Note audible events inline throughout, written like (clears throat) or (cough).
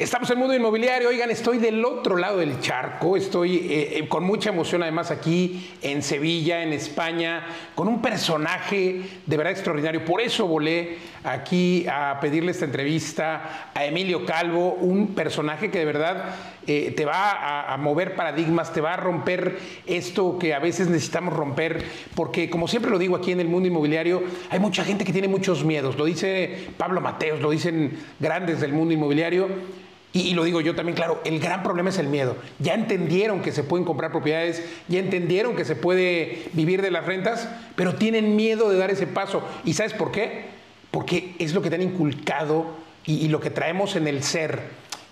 Estamos en el mundo inmobiliario, oigan, estoy del otro lado del charco, estoy eh, eh, con mucha emoción además aquí en Sevilla, en España, con un personaje de verdad extraordinario. Por eso volé aquí a pedirle esta entrevista a Emilio Calvo, un personaje que de verdad eh, te va a, a mover paradigmas, te va a romper esto que a veces necesitamos romper, porque como siempre lo digo aquí en el mundo inmobiliario, hay mucha gente que tiene muchos miedos, lo dice Pablo Mateos, lo dicen grandes del mundo inmobiliario. Y, lo digo yo también, claro, el gran problema es el miedo. Ya entendieron que se pueden comprar propiedades, ya entendieron que se puede vivir de las rentas, pero tienen miedo de dar ese paso. ¿Y sabes por qué? Porque es lo que te han inculcado y, lo que traemos en el ser.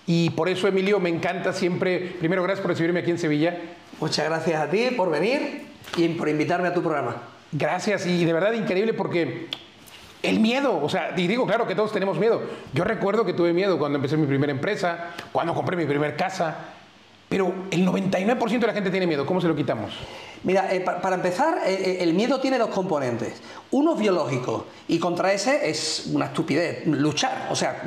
Y por eso, Emilio, me encanta siempre. Primero, gracias por recibirme aquí en Sevilla. Muchas gracias a ti por venir y por invitarme a tu programa. Gracias, y de verdad increíble porque el miedo, o sea, y digo, claro que todos tenemos miedo. Yo recuerdo que tuve miedo cuando empecé mi primera empresa, cuando compré mi primera casa, pero el 99% de la gente tiene miedo. ¿Cómo se lo quitamos? Mira, eh, para empezar, eh, eh, el miedo tiene dos componentes. Uno biológico y contra ese es una estupidez, luchar. O sea,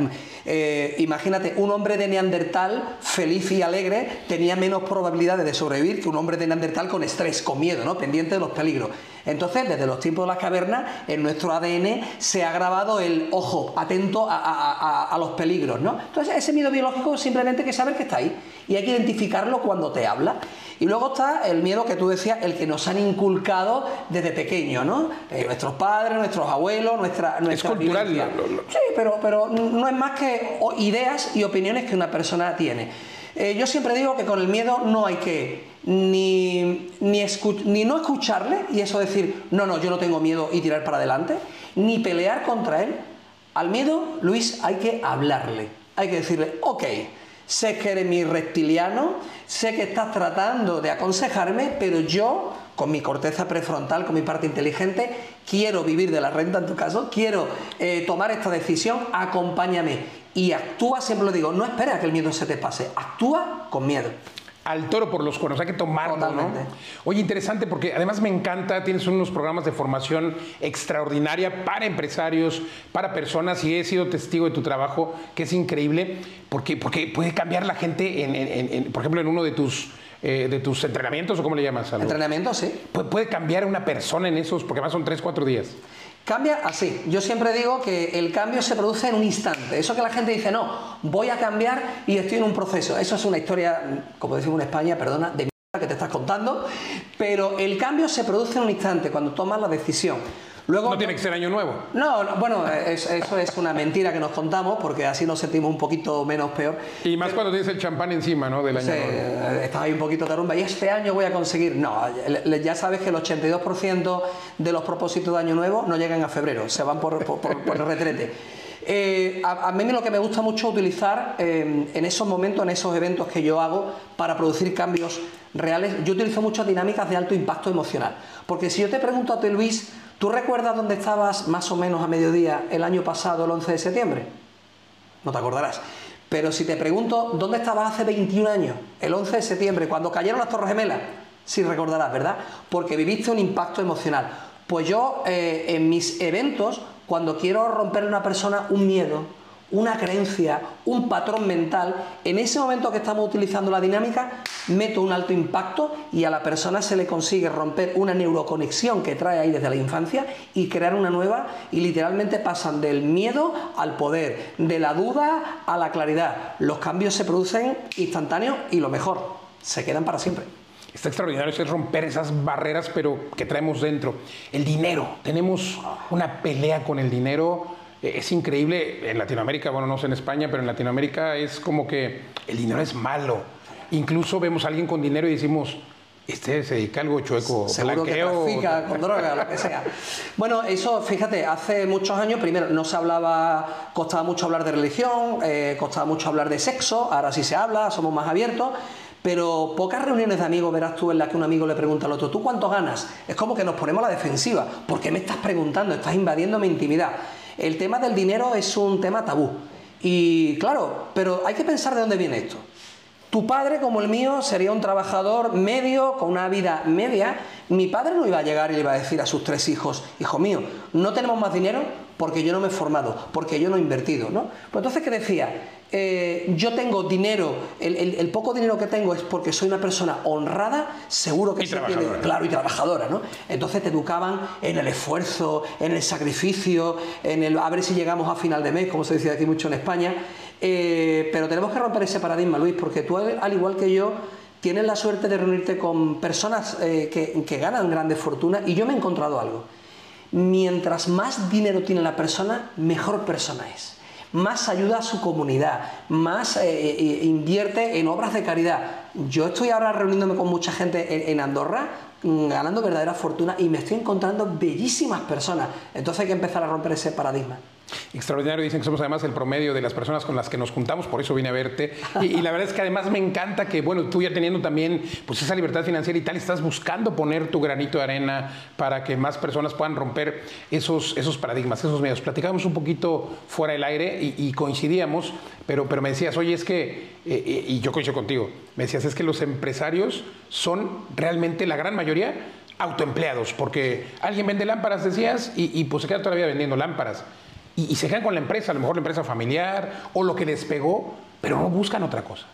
imagínate, un hombre de Neandertal feliz y alegre tenía menos probabilidades de sobrevivir que un hombre de Neandertal con estrés, con miedo, ¿no? pendiente de los peligros. Entonces, desde los tiempos de las cavernas, en nuestro ADN se ha grabado el ojo, atento a, los peligros, ¿no? Entonces, ese miedo biológico simplemente hay que saber que está ahí y hay que identificarlo cuando te habla. Y luego está el miedo que tú decías, el que nos han inculcado desde pequeño, ¿no? Eh, nuestros padres, nuestros abuelos, nuestra, nuestra es cultural. Sí, pero, pero no es más que ideas y opiniones que una persona tiene. Eh, yo siempre digo que con el miedo no hay que ni, ni, ni, no escucharle y eso decir, no, no, yo no tengo miedo y tirar para adelante, ni pelear contra él. Al miedo, Luis, hay que hablarle. Hay que decirle, ok, sé que eres mi reptiliano, sé que estás tratando de aconsejarme, pero yo, con mi corteza prefrontal, con mi parte inteligente, quiero vivir de la renta en tu caso, quiero eh, tomar esta decisión, acompáñame. Y actúa, siempre lo digo, no espera que el miedo se te pase, actúa con miedo al toro por los cuernos, hay que tomarlo, ¿no? Oye, interesante porque además me encanta, tienes unos programas de formación extraordinaria para empresarios, para personas, y he sido testigo de tu trabajo, que es increíble, porque, porque puede cambiar la gente, en, por ejemplo, en uno de tus... Eh, de tus entrenamientos o cómo le llamas? Entrenamientos, sí. puede cambiar una persona en esos, porque además son tres, cuatro días. Cambia así. Yo siempre digo que el cambio se produce en un instante. Eso que la gente dice, no, voy a cambiar y estoy en un proceso. Eso es una historia, como decimos en España, perdona, de mierda que te estás contando. Pero el cambio se produce en un instante, cuando tomas la decisión no tiene que ser año nuevo. No, bueno, eso es una mentira que nos contamos porque así nos sentimos un poquito menos peor. Y más cuando tienes el champán encima, ¿no? Del año sí, nuevo. Estás ahí un poquito tarumba. Y este año voy a conseguir. No, ya sabes que el 82% de los propósitos de año nuevo no llegan a febrero, se van por, el retrete. Eh, a, mí lo que me gusta mucho utilizar eh, en esos momentos, en esos eventos que yo hago para producir cambios reales, yo utilizo muchas dinámicas de alto impacto emocional. Porque si yo te pregunto a ti, Luis, ¿Tú recuerdas dónde estabas más o menos a mediodía el año pasado, el 11 de septiembre? No te acordarás. Pero si te pregunto, ¿dónde estabas hace 21 años, el 11 de septiembre, cuando cayeron las Torres Gemelas? Sí recordarás, ¿verdad? Porque viviste un impacto emocional. Pues yo, eh, en mis eventos, cuando quiero romperle a una persona un miedo, una creencia, un patrón mental, en ese momento que estamos utilizando la dinámica, meto un alto impacto y a la persona se le consigue romper una neuroconexión que trae ahí desde la infancia y crear una nueva y literalmente pasan del miedo al poder, de la duda a la claridad. Los cambios se producen instantáneos y lo mejor, se quedan para siempre. Está extraordinario es romper esas barreras, pero que traemos dentro. El dinero. Tenemos una pelea con el dinero es increíble en Latinoamérica, bueno, no sé en España, pero en Latinoamérica es como que el dinero es malo. Incluso vemos a alguien con dinero y decimos, este se dedica a algo chueco, Seguro que trafica con droga, lo que sea. Bueno, eso, fíjate, hace muchos años, primero, no se hablaba, costaba mucho hablar de religión, eh, costaba mucho hablar de sexo, ahora sí se habla, somos más abiertos, pero pocas reuniones de amigos verás tú en las que un amigo le pregunta al otro, ¿tú cuánto ganas? Es como que nos ponemos a la defensiva, ¿por qué me estás preguntando? Estás invadiendo mi intimidad. El tema del dinero es un tema tabú. Y claro, pero hay que pensar de dónde viene esto. Tu padre, como el mío, sería un trabajador medio, con una vida media. Mi padre no iba a llegar y le iba a decir a sus tres hijos, hijo mío, no tenemos más dinero, porque yo no me he formado, porque yo no he invertido, ¿no? Pues entonces, ¿qué decía? Eh, yo tengo dinero, el, poco dinero que tengo es porque soy una persona honrada, seguro que se tiene, claro, y trabajadora, ¿no? Entonces te educaban en el esfuerzo, en el sacrificio, en el a ver si llegamos a final de mes, como se dice aquí mucho en España. Eh, pero tenemos que romper ese paradigma, Luis, porque tú, al igual que yo, tienes la suerte de reunirte con personas eh, que, que ganan grandes fortunas y yo me he encontrado algo. Mientras más dinero tiene la persona, mejor persona es más ayuda a su comunidad, más eh, eh, invierte en obras de caridad. Yo estoy ahora reuniéndome con mucha gente en, Andorra mm, ganando verdadera fortuna y me estoy encontrando bellísimas personas. Entonces hay que empezar a romper ese paradigma. Extraordinario, dicen que somos además el promedio de las personas con las que nos juntamos, por eso vine a verte. Y, la verdad es que además me encanta que, bueno, tú ya teniendo también pues esa libertad financiera y tal, estás buscando poner tu granito de arena para que más personas puedan romper esos, esos paradigmas, esos miedos. Platicábamos un poquito fuera del aire y, coincidíamos, pero, pero me decías, oye, es que, eh, eh, y yo coincido contigo, me decías, es que los empresarios son realmente la gran mayoría autoempleados, porque alguien vende lámparas, decías, y, y pues se queda todavía vendiendo lámparas y, se quedan con la empresa, a lo mejor la empresa familiar o lo que despegó, pero no buscan otra cosa.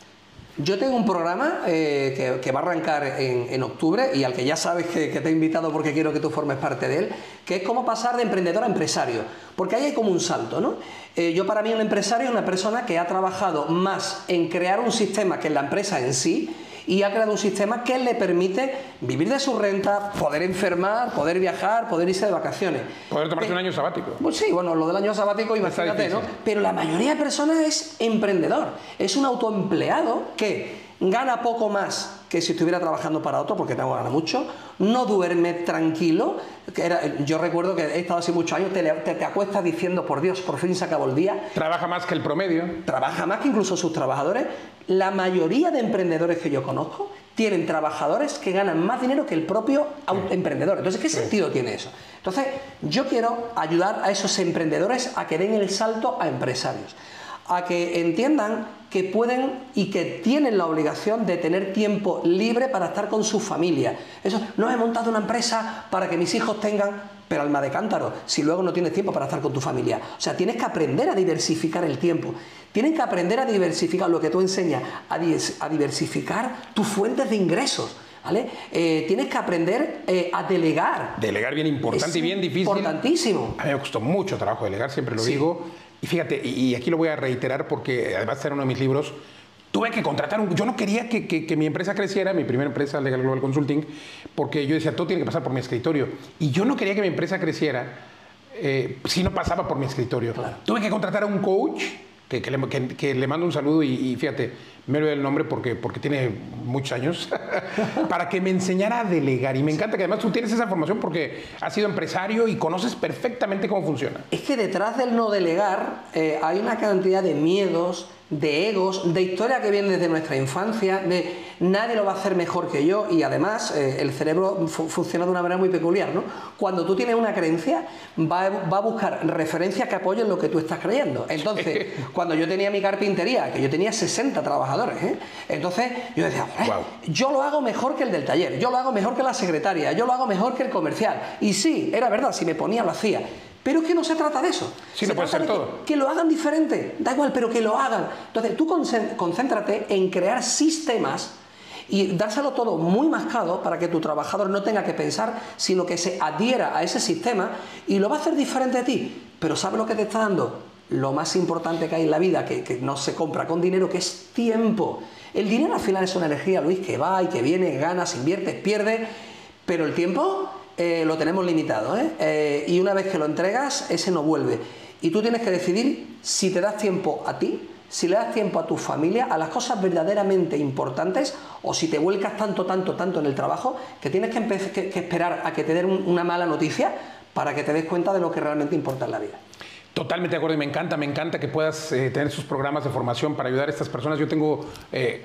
Yo tengo un programa eh, que, va a arrancar en, octubre y al que ya sabes que, te he invitado porque quiero que tú formes parte de él, que es cómo pasar de emprendedor a empresario. Porque ahí hay como un salto, ¿no? Eh, yo para mí un empresario es una persona que ha trabajado más en crear un sistema que en la empresa en sí y ha creado un sistema que le permite vivir de su renta, poder enfermar, poder viajar, poder irse de vacaciones. Poder tomarse un año sabático. Pues sí, bueno, lo del año sabático, imagínate, ¿no? Pero la mayoría de personas es emprendedor, es un autoempleado que gana poco más que si estuviera trabajando para otro, porque tengo gana mucho, no duerme tranquilo. yo recuerdo que he estado así muchos años, te, te, acuestas diciendo, por Dios, por fin se acabó el día. Trabaja más que el promedio. Trabaja más que incluso sus trabajadores. La mayoría de emprendedores que yo conozco tienen trabajadores que ganan más dinero que el propio emprendedor. Entonces, ¿qué sentido tiene eso? Entonces, yo quiero ayudar a esos emprendedores a que den el salto a empresarios, a que entiendan que pueden y que tienen la obligación de tener tiempo libre para estar con su familia. Eso, no he montado una empresa para que mis hijos tengan, pero alma de cántaro, si luego no tienes tiempo para estar con tu familia. O sea, tienes que aprender a diversificar el tiempo. Tienes que aprender a diversificar lo que tú enseñas, a, diversificar tus fuentes de ingresos. ¿Vale? Eh, tienes que aprender eh, a delegar. Delegar bien importante y bien difícil. Importantísimo. A mí me costó mucho trabajo delegar, siempre lo digo y fíjate, y aquí lo voy a reiterar porque además era uno de mis libros, tuve que contratar un... Yo no quería que, mi empresa creciera, mi primera empresa, Legal Global Consulting, porque yo decía, todo tiene que pasar por mi escritorio. Y yo no quería que mi empresa creciera eh, si no pasaba por mi escritorio. Tuve que contratar a un coach, que, que, le, mando un saludo y, fíjate, me olvidé el nombre porque, porque tiene muchos años, (laughs) para que me enseñara a delegar. Y me encanta que además tú tienes esa formación porque has sido empresario y conoces perfectamente cómo funciona. Es que detrás del no delegar eh, hay una cantidad de miedos, de egos, de historia que viene desde nuestra infancia, de nadie lo va a hacer mejor que yo y además eh, el cerebro funciona de una manera muy peculiar, ¿no? Cuando tú tienes una creencia, va a, buscar referencias que apoyen lo que tú estás creyendo. Entonces, (laughs) cuando yo tenía mi carpintería, que yo tenía 60 trabajadores, ¿eh? entonces yo decía, yo lo hago mejor que el del taller, yo lo hago mejor que la secretaria, yo lo hago mejor que el comercial. Y sí, era verdad, si me ponía lo hacía. Pero es que no se trata de eso. Sí, no puede ser todo. Que, lo hagan diferente. Da igual, pero que lo hagan. Entonces, tú concéntrate en crear sistemas y dárselo todo muy mascado para que tu trabajador no tenga que pensar, sino que se adhiera a ese sistema y lo va a hacer diferente de ti. Pero ¿sabe lo que te está dando? Lo más importante que hay en la vida, que, que no se compra con dinero, que es tiempo. El dinero al final es una energía, Luis, que va y que viene, ganas, inviertes, pierdes, pero el tiempo eh, lo tenemos limitado. ¿eh? ¿eh? y una vez que lo entregas, ese no vuelve. Y tú tienes que decidir si te das tiempo a ti, si le das tiempo a tu familia, a las cosas verdaderamente importantes, o si te vuelcas tanto, tanto, tanto en el trabajo, que tienes que, esperar a que te den una mala noticia para que te des cuenta de lo que realmente importa en la vida. Totalmente de acuerdo y me encanta, me encanta que puedas eh, tener sus programas de formación para ayudar a estas personas. Yo tengo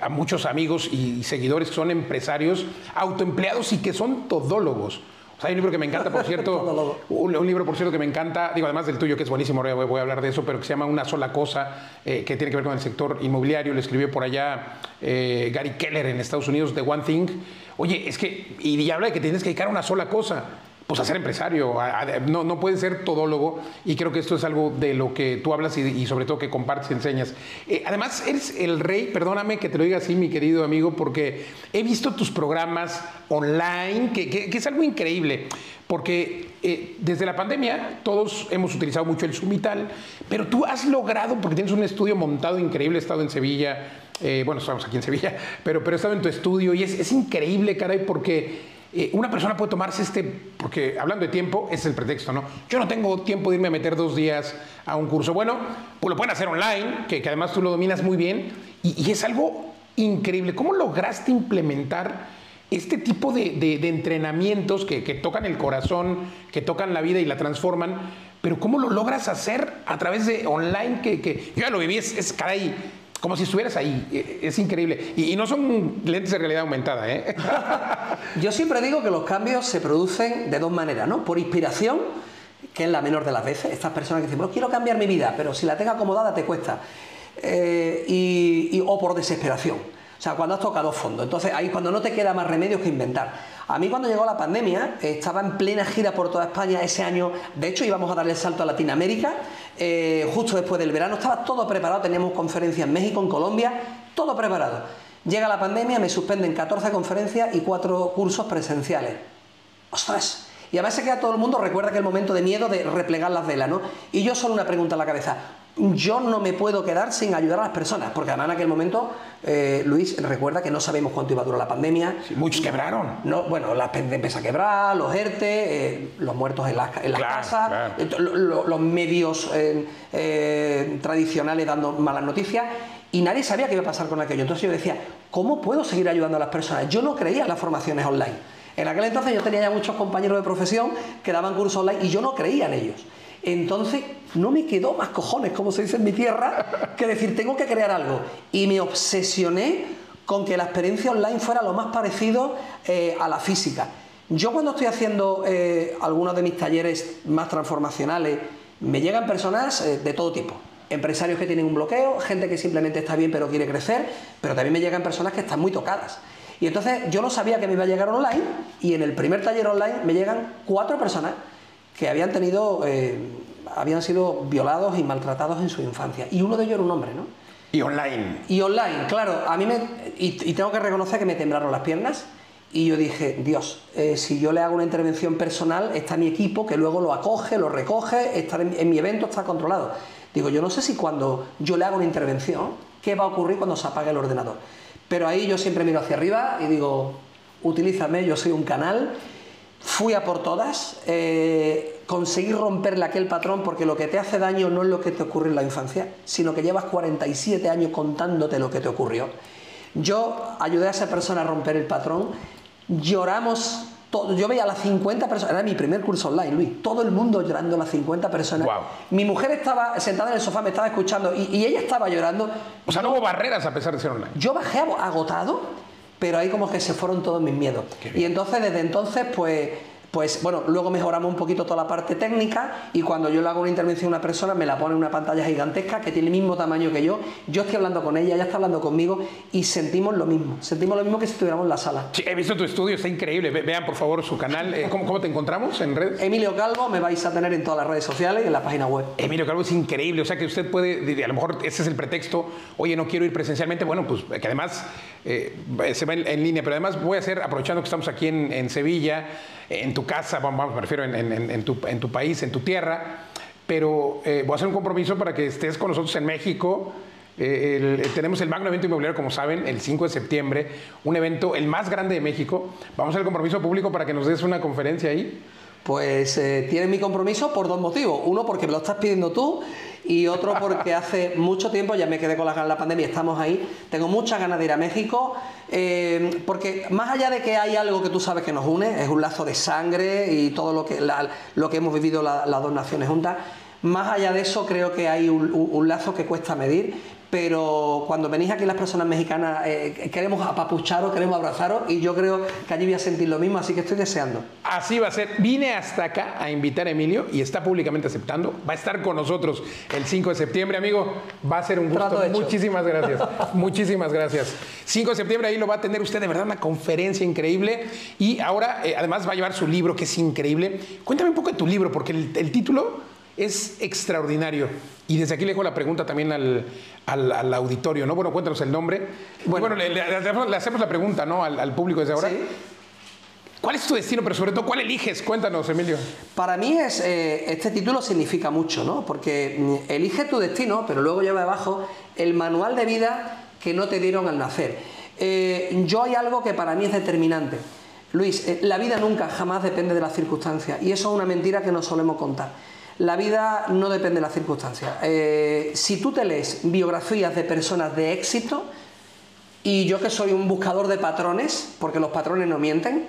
a muchos amigos y seguidores que son empresarios, autoempleados y que son todólogos hay un libro que me encanta, por (laughs) cierto, un, libro, por cierto, que me encanta, digo, además del tuyo, que es buenísimo, voy, voy a hablar de eso, pero que se llama Una sola cosa, eh, que tiene que ver con el sector inmobiliario, lo escribió por allá eh, Gary Keller en Estados Unidos, The One Thing. Oye, es que, y habla de que tienes que dedicar a una sola cosa. Pues a ser empresario, no, no ser todólogo y creo que esto es algo de lo que tú hablas y, sobre todo que compartes y enseñas. Eh, además, eres el rey, perdóname que te lo diga así, mi querido amigo, porque he visto tus programas online, que, es algo increíble, porque eh, desde la pandemia todos hemos utilizado mucho el Zoom y tal, pero tú has logrado, porque tienes un estudio montado increíble, he estado en Sevilla, eh, bueno, estamos aquí en Sevilla, pero, pero he estado en tu estudio y es, es increíble, caray, porque eh, una persona puede tomarse este, porque hablando de tiempo, es el pretexto, ¿no? Yo no tengo tiempo de irme a meter dos días a un curso. Bueno, pues lo pueden hacer online, que, además tú lo dominas muy bien, y, es algo increíble. ¿Cómo lograste implementar este tipo de, entrenamientos que, tocan el corazón, que tocan la vida y la transforman? Pero ¿cómo lo logras hacer a través de online? Que, yo ya lo viví, es, es caray como si estuvieras ahí. E, es increíble. Y, no son lentes de realidad aumentada, ¿eh? (laughs) Yo siempre digo que los cambios se producen de dos maneras, ¿no? Por inspiración, que es la menor de las veces. Estas personas que dicen, quiero cambiar mi vida, pero si la tengo acomodada te cuesta. Eh, y, o por desesperación. O sea, cuando has tocado fondo. Entonces ahí cuando no te queda más remedio que inventar. A mí cuando llegó la pandemia, estaba en plena gira por toda España ese año, de hecho íbamos a darle el salto a Latinoamérica, eh, justo después del verano, estaba todo preparado, teníamos conferencias en México, en Colombia, todo preparado. Llega la pandemia, me suspenden 14 conferencias y 4 cursos presenciales. ¡Ostras! Y además se queda todo el mundo, recuerda que el momento de miedo de replegar las velas, ¿no? Y yo solo una pregunta en la cabeza yo no me puedo quedar sin ayudar a las personas, porque además en aquel momento, eh, Luis, recuerda que no sabemos cuánto iba a durar la pandemia. muchos quebraron. No, bueno, las empieza a quebrar, los ERTE, eh, los muertos en las en casas, eh, los medios tradicionales dando malas noticias, y nadie sabía qué iba a pasar con aquello. Entonces yo decía, ¿cómo puedo seguir ayudando a las personas? Yo no creía en las formaciones online. En aquel entonces yo tenía ya muchos compañeros de profesión que daban cursos online y yo no creía en ellos. Entonces no me quedó más cojones, como se dice en mi tierra, que decir, tengo que crear algo. Y me obsesioné con que la experiencia online fuera lo más parecido eh, a la física. Yo cuando estoy haciendo eh, algunos de mis talleres más transformacionales, me llegan personas eh, de todo tipo. Empresarios que tienen un bloqueo, gente que simplemente está bien pero quiere crecer, pero también me llegan personas que están muy tocadas. Y entonces yo no sabía que me iba a llegar online y en el primer taller online me llegan cuatro personas que habían tenido, eh, habían sido violados y maltratados en su infancia. Y uno de ellos era un hombre, ¿no? Y online. Y online, claro. A mí me. Y, tengo que reconocer que me temblaron las piernas. Y yo dije, Dios, eh, si yo le hago una intervención personal, está mi equipo que luego lo acoge, lo recoge, está en, mi evento, está controlado. Digo, yo no sé si cuando yo le hago una intervención, ¿qué va a ocurrir cuando se apague el ordenador? Pero ahí yo siempre miro hacia arriba y digo, utilízame, yo soy un canal fui a por todas, eh, conseguí romperle aquel patrón porque lo que te hace daño no es lo que te ocurre en la infancia, sino que llevas 47 años contándote lo que te ocurrió. Yo ayudé a esa persona a romper el patrón, lloramos, todo, yo veía a las 50 personas, era mi primer curso online, Luis, todo el mundo llorando, las 50 personas. Mi mujer estaba sentada en el sofá, me estaba escuchando y, y ella estaba llorando. O sea, no hubo barreras a pesar de ser online. Yo bajé agotado pero ahí como que se fueron todos mis miedos. Y entonces, desde entonces, pues pues bueno, luego mejoramos un poquito toda la parte técnica y cuando yo le hago una intervención a una persona me la pone en una pantalla gigantesca que tiene el mismo tamaño que yo, yo estoy hablando con ella, ella está hablando conmigo y sentimos lo mismo, sentimos lo mismo que si estuviéramos en la sala. Sí, he visto tu estudio, está increíble, vean por favor su canal, eh, ¿cómo, te encontramos en redes? Emilio Calvo, me vais a tener en todas las redes sociales y en la página web. Emilio Calvo es increíble, o sea que usted puede, a lo mejor ese es el pretexto, oye, no quiero ir presencialmente, bueno, pues que además eh, se va en, línea, pero además voy a hacer, aprovechando que estamos aquí en, en Sevilla, en tu casa, vamos, me refiero en, tu, país, en tu tierra, pero eh, voy a hacer un compromiso para que estés con nosotros en México. Eh, tenemos el Magno Evento Inmobiliario, como saben, el 5 de septiembre, un evento el más grande de México. Vamos a el compromiso público para que nos des una conferencia ahí. Pues eh, tiene mi compromiso por dos motivos. Uno, porque me lo estás pidiendo tú y otro porque (laughs) hace mucho tiempo, ya me quedé con las ganas de la pandemia, estamos ahí, tengo muchas ganas de ir a México, eh, porque más allá de que hay algo que tú sabes que nos une, es un lazo de sangre y todo lo que, lo que hemos vivido las dos naciones juntas, más allá de eso creo que hay un, lazo que cuesta medir, pero cuando venís aquí las personas mexicanas eh, queremos apapucharos, queremos abrazaros y yo creo que allí voy a sentir lo mismo, así que estoy deseando. Así va a ser. Vine hasta acá a invitar a Emilio y está públicamente aceptando. Va a estar con nosotros el 5 de septiembre, amigo. Va a ser un gusto. Muchísimas gracias. (laughs) Muchísimas gracias. 5 de septiembre ahí lo va a tener usted, de verdad, una conferencia increíble. Y ahora, eh, además, va a llevar su libro, que es increíble. Cuéntame un poco de tu libro, porque el título es extraordinario. Y desde aquí le dejo la pregunta también al, auditorio, ¿no? Bueno, cuéntanos el nombre. Bueno, le, hacemos, la pregunta, ¿no? Al, público desde ahora. ¿Cuál es tu destino, pero sobre todo cuál eliges? Cuéntanos, Emilio. Para mí es, eh, este título significa mucho, ¿no? Porque mm, elige tu destino, pero luego lleva abajo el manual de vida que no te dieron al nacer. Eh, yo hay algo que para mí es determinante. Luis, eh, la vida nunca, jamás depende de las circunstancias. Y eso es una mentira que no solemos contar. La vida no depende de las circunstancias. Eh, si tú te lees biografías de personas de éxito, y yo que soy un buscador de patrones, porque los patrones no mienten,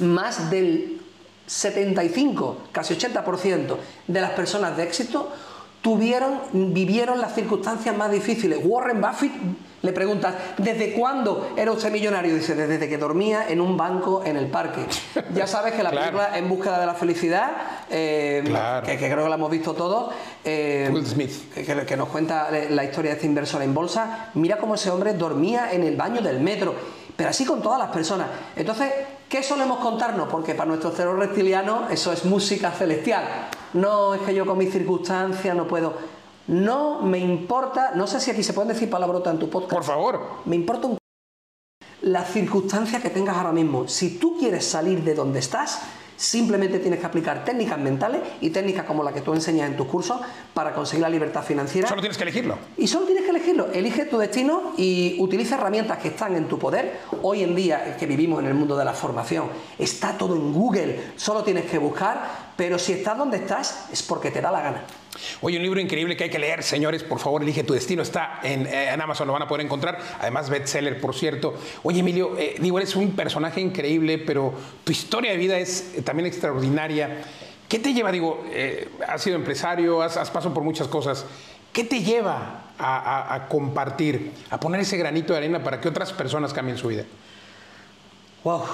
más del 75, casi 80% de las personas de éxito tuvieron, vivieron las circunstancias más difíciles. Warren Buffett le preguntas, ¿desde cuándo era usted millonario? Dice, desde que dormía en un banco en el parque. (laughs) Ya sabes que la película En búsqueda de la felicidad, eh, que, creo que la hemos visto todos, eh, Smith. Que, nos cuenta la historia de este inversor en bolsa, mira cómo ese hombre dormía en el baño del metro, pero así con todas las personas. Entonces, ¿qué solemos contarnos? Porque para nuestro cerebro reptiliano eso es música celestial. No es que yo con mis circunstancias no puedo no me importa, no sé si aquí se pueden decir palabrotas en tu podcast. Por favor. Me importa un la circunstancia que tengas ahora mismo. Si tú quieres salir de donde estás, simplemente tienes que aplicar técnicas mentales y técnicas como la que tú enseñas en tus cursos para conseguir la libertad financiera. Solo tienes que elegirlo. Y solo tienes que elegirlo. Elige tu destino y utiliza herramientas que están en tu poder. Hoy en día, que vivimos en el mundo de la formación, está todo en Google. Solo tienes que buscar, pero si estás donde estás es porque te da la gana. Oye, un libro increíble que hay que leer, señores, por favor, elige tu destino, está en, eh, Amazon, lo van a poder encontrar, además bestseller, por cierto. Oye, Emilio, eh, digo, eres un personaje increíble, pero tu historia de vida es eh, también extraordinaria. ¿Qué te lleva, digo, has sido empresario, has, pasado por muchas cosas, ¿qué te lleva a, compartir, a poner ese granito de arena para que otras personas cambien su vida? Wow,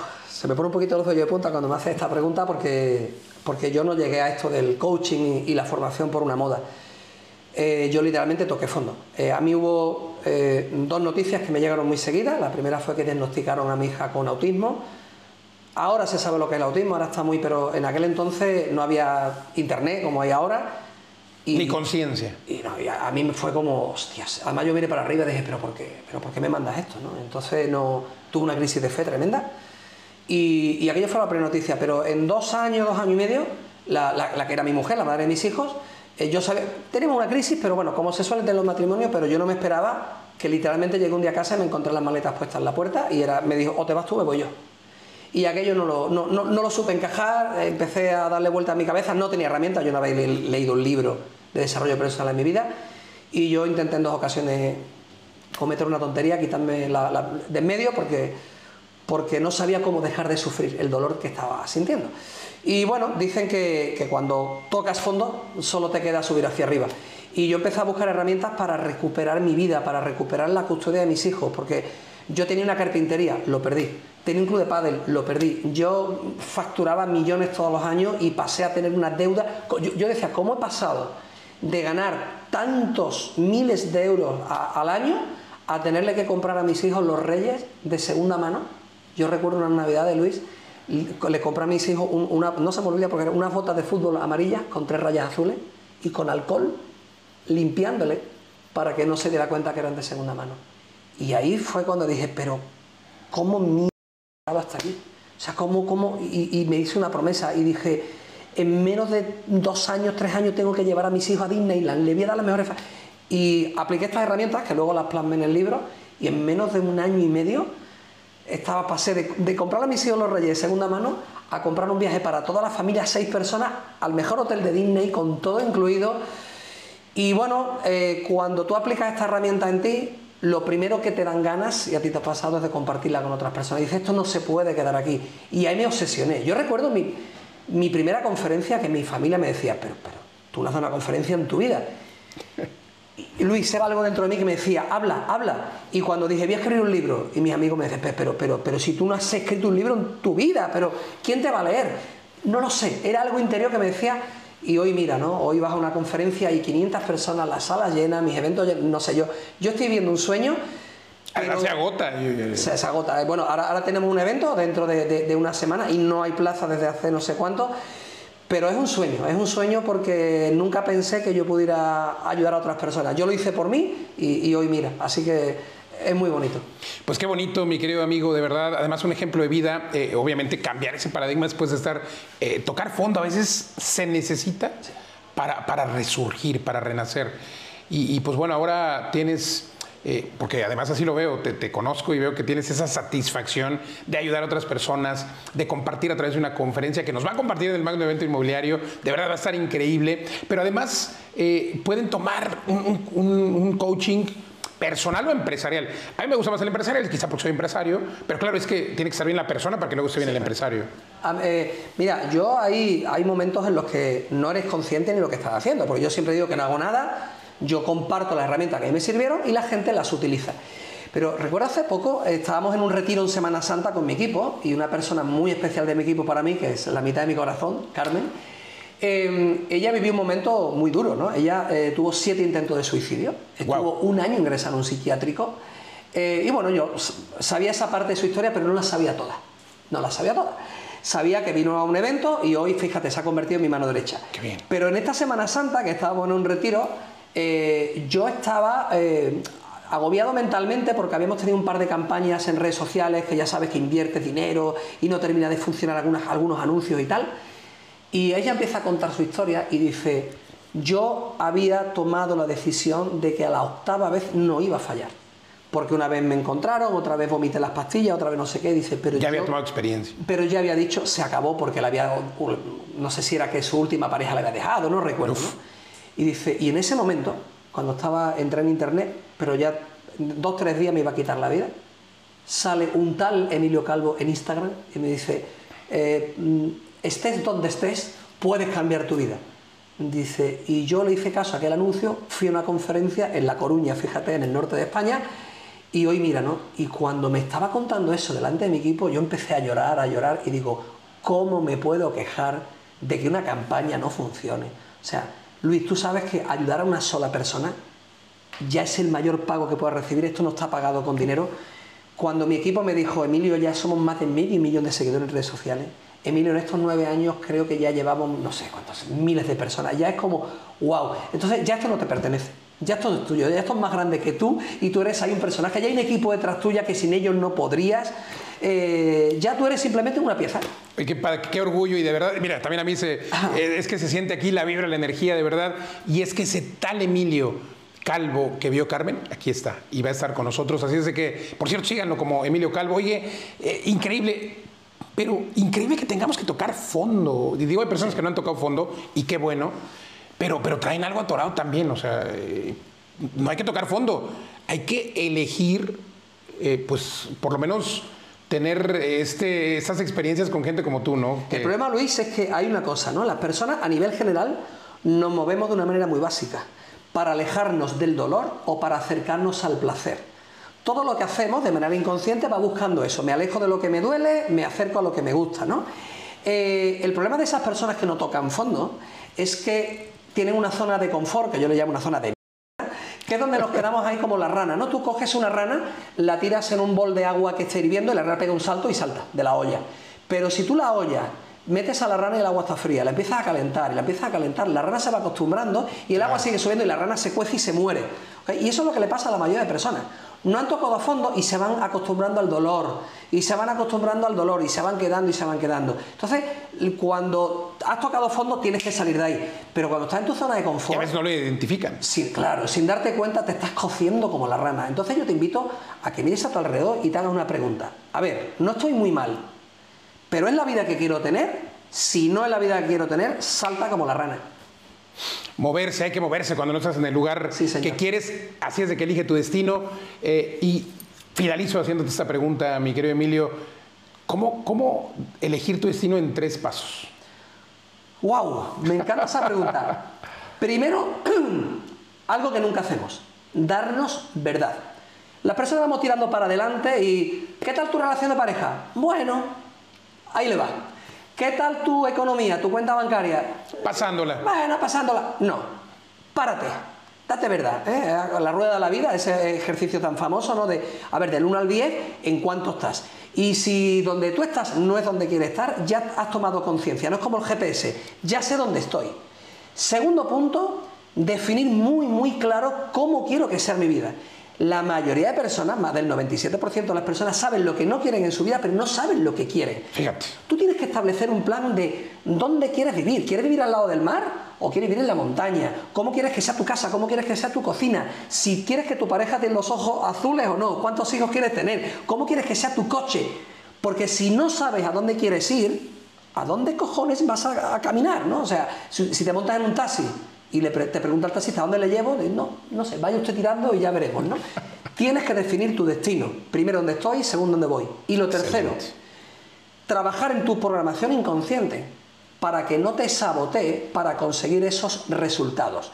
se me pone un poquito el ojo de punta cuando me hace esta pregunta porque porque yo no llegué a esto del coaching y, la formación por una moda. Eh, yo literalmente toqué fondo. Eh, a mí hubo eh, dos noticias que me llegaron muy seguidas. La primera fue que diagnosticaron a mi hija con autismo. Ahora se sabe lo que es el autismo, ahora está muy, pero en aquel entonces no había internet como hay ahora. Y, Ni conciencia. Y, a, mí me fue como, hostias. Además yo miré para arriba y dije, pero ¿por qué? ¿Pero por qué me mandas esto? Entonces no, tuve una crisis de fe tremenda. Y, aquello fue la prenoticia, pero en dos años, dos años y medio, la, que era mi mujer, la madre de mis hijos, eh, yo sabía, tenemos una crisis, pero bueno, como se suele tener los matrimonios, pero yo no me esperaba que literalmente llegué un día a casa y me encontré las maletas puestas en la puerta y era, me dijo, o te vas tú me voy yo. Y aquello no lo, no, no, lo supe encajar, empecé a darle vuelta a mi cabeza, no tenía herramientas, yo no había leído un libro de desarrollo personal en mi vida y yo intenté en dos ocasiones cometer una tontería, quitarme la, de en medio porque porque no sabía cómo dejar de sufrir el dolor que estaba sintiendo. Y bueno, dicen que, cuando tocas fondo solo te queda subir hacia arriba. Y yo empecé a buscar herramientas para recuperar mi vida, para recuperar la custodia de mis hijos, porque yo tenía una carpintería, lo perdí. Tenía un club de pádel, lo perdí. Yo facturaba millones todos los años y pasé a tener una deuda. Yo, decía, ¿cómo he pasado de ganar tantos miles de euros al año a tenerle que comprar a mis hijos los reyes de segunda mano? Yo recuerdo una Navidad de Luis, le compré a mis hijos una, no se me olvida porque era unas botas de fútbol amarillas con tres rayas azules y con alcohol limpiándole para que no se diera cuenta que eran de segunda mano. Y ahí fue cuando dije, pero ¿cómo mi hasta aquí? O sea, ¿cómo, cómo? Y, me hice una promesa y dije, en menos de dos años, tres años tengo que llevar a mis hijos a Disneyland, le voy a dar las mejores... Y apliqué estas herramientas, que luego las plasmé en el libro, y en menos de un año y medio estaba pasé de, comprar a mis hijos los Reyes de segunda mano a comprar un viaje para toda la familia, seis personas, al mejor hotel de Disney, con todo incluido. Y bueno, eh, cuando tú aplicas esta herramienta en ti, lo primero que te dan ganas, y a ti te ha pasado, es de compartirla con otras personas. Dices, esto no se puede quedar aquí. Y ahí me obsesioné. Yo recuerdo mi, mi primera conferencia que mi familia me decía, pero, pero, tú no haces una conferencia en tu vida. Luis, era algo dentro de mí que me decía, habla, habla. Y cuando dije, voy a escribir un libro, y mis amigos me decían, pero, pero, pero si tú no has escrito un libro en tu vida, pero ¿quién te va a leer? No lo sé, era algo interior que me decía, y hoy mira, ¿no? Hoy vas a una conferencia y 500 personas, la sala llena, mis eventos, no sé, yo, yo estoy viendo un sueño. Pero se agota. Se, se, agota. Bueno, ahora, ahora tenemos un evento dentro de, de, una semana y no hay plaza desde hace no sé cuánto. Pero es un sueño, es un sueño porque nunca pensé que yo pudiera ayudar a otras personas. Yo lo hice por mí y, hoy mira, así que es muy bonito. Pues qué bonito, mi querido amigo, de verdad. Además, un ejemplo de vida. Eh, obviamente, cambiar ese paradigma después de estar. Eh, tocar fondo a veces se necesita para, para, resurgir, para renacer. Y, y, pues bueno, ahora tienes eh, porque además así lo veo, te, conozco y veo que tienes esa satisfacción de ayudar a otras personas, de compartir a través de una conferencia que nos va a compartir en el Magno Evento Inmobiliario, de verdad va a estar increíble, pero además eh, pueden tomar un, coaching personal o empresarial. A mí me gusta más el empresarial, quizá porque soy empresario, pero claro, es que tiene que estar bien la persona para que luego esté bien el empresario. Eh, mira, yo hay, hay momentos en los que no eres consciente ni lo que estás haciendo, porque yo siempre digo que no hago nada yo comparto las herramientas que me sirvieron y la gente las utiliza. Pero recuerdo hace poco, estábamos en un retiro en Semana Santa con mi equipo y una persona muy especial de mi equipo para mí, que es la mitad de mi corazón, Carmen, em, ella vivió un momento muy duro, ¿no? Ella eh, tuvo siete intentos de suicidio, estuvo un año ingresada en un psiquiátrico eh, y bueno, yo sabía esa parte de su historia, pero no la sabía toda, no la sabía toda. Sabía que vino a un evento y hoy, fíjate, se ha convertido en mi mano derecha. Qué bien. Pero en esta Semana Santa, que estábamos en un retiro, eh, yo estaba eh, agobiado mentalmente porque habíamos tenido un par de campañas en redes sociales que ya sabes que inviertes dinero y no termina de funcionar algunos anuncios y tal. Y ella empieza a contar su historia y dice, yo había tomado la decisión de que a la octava vez no iba a fallar. Porque una vez me encontraron, otra vez vomité las pastillas, otra vez no sé qué, dice, pero ya había tomado experiencia. Pero ya había dicho, se acabó porque la había, no sé si era que su última pareja la había dejado, no recuerdo. Y dice, y en ese momento, cuando estaba, entré en internet, pero ya dos, tres días me iba a quitar la vida, sale un tal Emilio Calvo en Instagram y me dice, eh, mm, estés donde estés, puedes cambiar tu vida. Dice, y yo le hice caso a aquel anuncio, fui a una conferencia en La Coruña, fíjate, en el norte de España, y hoy mira, ¿no? Y cuando me estaba contando eso delante de mi equipo, yo empecé a llorar, a llorar, y digo, ¿cómo me puedo quejar de que una campaña no funcione? O sea, Luis, tú sabes que ayudar a una sola persona ya es el mayor pago que puedas recibir. Esto no está pagado con dinero. Cuando mi equipo me dijo, Emilio, ya somos más de y millón de seguidores en redes sociales. Emilio, en estos nueve años creo que ya llevamos, no sé cuántos, miles de personas. Ya es como, wow. Entonces ya esto no te pertenece. Ya esto es tuyo, ya esto es más grande que tú y tú eres ahí un personaje. Ya hay un equipo detrás tuya que sin ellos no podrías. Eh, ya tú eres simplemente una pieza. Qué, qué, orgullo y de verdad, mira, también a mí se, eh, es que se siente aquí la vibra, la energía de verdad, y es que ese tal Emilio Calvo que vio Carmen, aquí está, y va a estar con nosotros, así es de que, por cierto, síganlo como Emilio Calvo, oye, eh, increíble, pero increíble que tengamos que tocar fondo, y digo, hay personas que no han tocado fondo, y qué bueno, pero, pero traen algo atorado también, o sea, no hay que tocar fondo, hay que elegir, pues, por lo menos tener este, estas experiencias con gente como tú, ¿no? El problema, Luis, es que hay una cosa, ¿no? Las personas a nivel general nos movemos de una manera muy básica, para alejarnos del dolor o para acercarnos al placer. Todo lo que hacemos de manera inconsciente va buscando eso, me alejo de lo que me duele, me acerco a lo que me gusta, ¿no? Eh, el problema de esas personas que no tocan fondo es que tienen una zona de confort, que yo le llamo una zona de que es donde nos quedamos ahí como la rana, ¿no? Tú coges una rana, la tiras en un bol de agua que esté hirviendo y la rana pega un salto y salta de la olla. Pero si tú la olla metes a la rana y el agua está fría, la empiezas a calentar y la empiezas a calentar, la rana se va acostumbrando y el agua sigue subiendo y la rana se cuece y se muere. Y eso es lo que le pasa a la mayoría de personas no han tocado a fondo y se van acostumbrando al dolor, y se van acostumbrando al dolor, y se van quedando y se van quedando. Entonces, cuando has tocado a fondo, tienes que salir de ahí. Pero cuando estás en tu zona de confort. a veces no lo identifican. Sí, claro, sin darte cuenta te estás cociendo como la rana. Entonces, yo te invito a que mires a tu alrededor y te hagas una pregunta. A ver, no estoy muy mal, pero ¿es la vida que quiero tener? Si no es la vida que quiero tener, salta como la rana moverse, hay que moverse cuando no estás en el lugar que quieres, así es de que elige tu destino. Eh, y finalizo haciéndote esta pregunta, mi querido Emilio, ¿cómo, ¿cómo elegir tu destino en tres pasos? ¡Wow! Me encanta esa pregunta. Primero, (clears throat) algo que nunca hacemos, darnos verdad. Las personas vamos tirando para adelante y ¿qué tal tu relación de pareja? Bueno, ahí le va. ¿Qué tal tu economía, tu cuenta bancaria? Pasándola. Bueno, pasándola. No, párate, date verdad. ¿eh? La rueda de la vida, ese ejercicio tan famoso, ¿no? De, a ver, del 1 al 10, ¿en cuánto estás? Y si donde tú estás no es donde quieres estar, ya has tomado conciencia. No es como el GPS, ya sé dónde estoy. Segundo punto, definir muy, muy claro cómo quiero que sea mi vida. La mayoría de personas, más del 97% de las personas, saben lo que no quieren en su vida, pero no saben lo que quieren. Fíjate. Tú tienes que establecer un plan de dónde quieres vivir. ¿Quieres vivir al lado del mar o quieres vivir en la montaña? ¿Cómo quieres que sea tu casa? ¿Cómo quieres que sea tu cocina? Si quieres que tu pareja tenga los ojos azules o no. ¿Cuántos hijos quieres tener? ¿Cómo quieres que sea tu coche? Porque si no sabes a dónde quieres ir, ¿a dónde cojones vas a, caminar? ¿no? O sea, si, si te montas en un taxi y le te pregunta al taxista dónde le llevo, no, no sé, vaya usted tirando y ya veremos, ¿no? (laughs) Tienes que definir tu destino. Primero dónde estoy, segundo dónde voy. Y lo tercero, trabajar en tu programación inconsciente para que no te sabotee para conseguir esos resultados.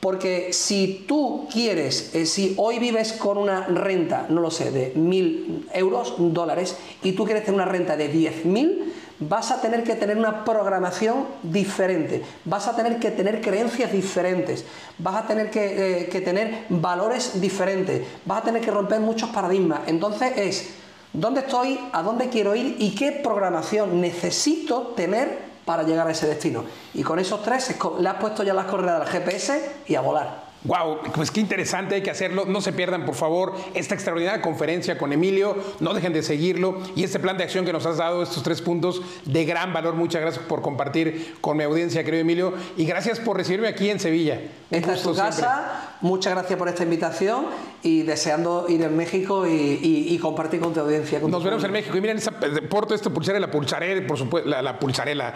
Porque si tú quieres, eh, si hoy vives con una renta, no lo sé, de mil euros, dólares, y tú quieres tener una renta de diez mil, vas a tener que tener una programación diferente, vas a tener que tener creencias diferentes, vas a tener que, eh, tener valores diferentes, vas a tener que romper muchos paradigmas. Entonces es, ¿dónde estoy? ¿A dónde quiero ir? ¿Y qué programación necesito tener para llegar a ese destino? Y con esos tres le has puesto ya las coordenadas al GPS y a volar. Wow, pues qué interesante, hay que hacerlo. No se pierdan, por favor, esta extraordinaria conferencia con Emilio. No dejen de seguirlo. Y este plan de acción que nos has dado, estos tres puntos de gran valor. Muchas gracias por compartir con mi audiencia, querido Emilio. Y gracias por recibirme aquí en Sevilla. Esta es tu casa. Muchas gracias por esta invitación y deseando ir en México y, compartir con tu audiencia. nos veremos en México. Y miren, esa, porto esta pulsera, la pulsaré, por supuesto, la, la pulsaré, la,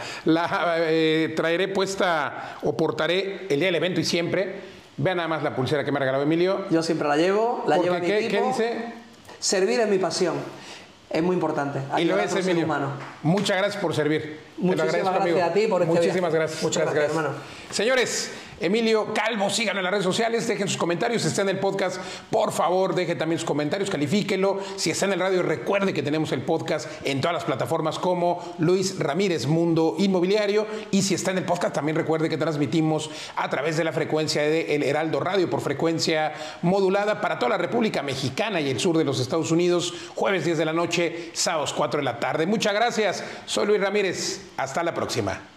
eh, traeré puesta o portaré el día del evento y siempre Vean nada más la pulsera que me ha regalado Emilio. Yo siempre la llevo, la llevo mi ¿qué, ¿Qué dice? Servir es mi pasión. Es muy importante. Y lo es, Emilio. Humano. Muchas gracias por servir. Muchísimas gracias a ti por este Muchísimas gracias. Muchas gracias, gracias, hermano. Señores, Emilio Calvo, síganlo en las redes sociales, dejen sus comentarios, si está en el podcast, por favor, deje también sus comentarios, califíquelo. Si está en el radio, recuerde que tenemos el podcast en todas las plataformas como Luis Ramírez Mundo Inmobiliario. Y si está en el podcast, también recuerde que transmitimos a través de la frecuencia de El Heraldo Radio por frecuencia modulada para toda la República Mexicana y el sur de los Estados Unidos, jueves 10 de la noche, sábados 4 de la tarde. Muchas gracias, soy Luis Ramírez, hasta la próxima.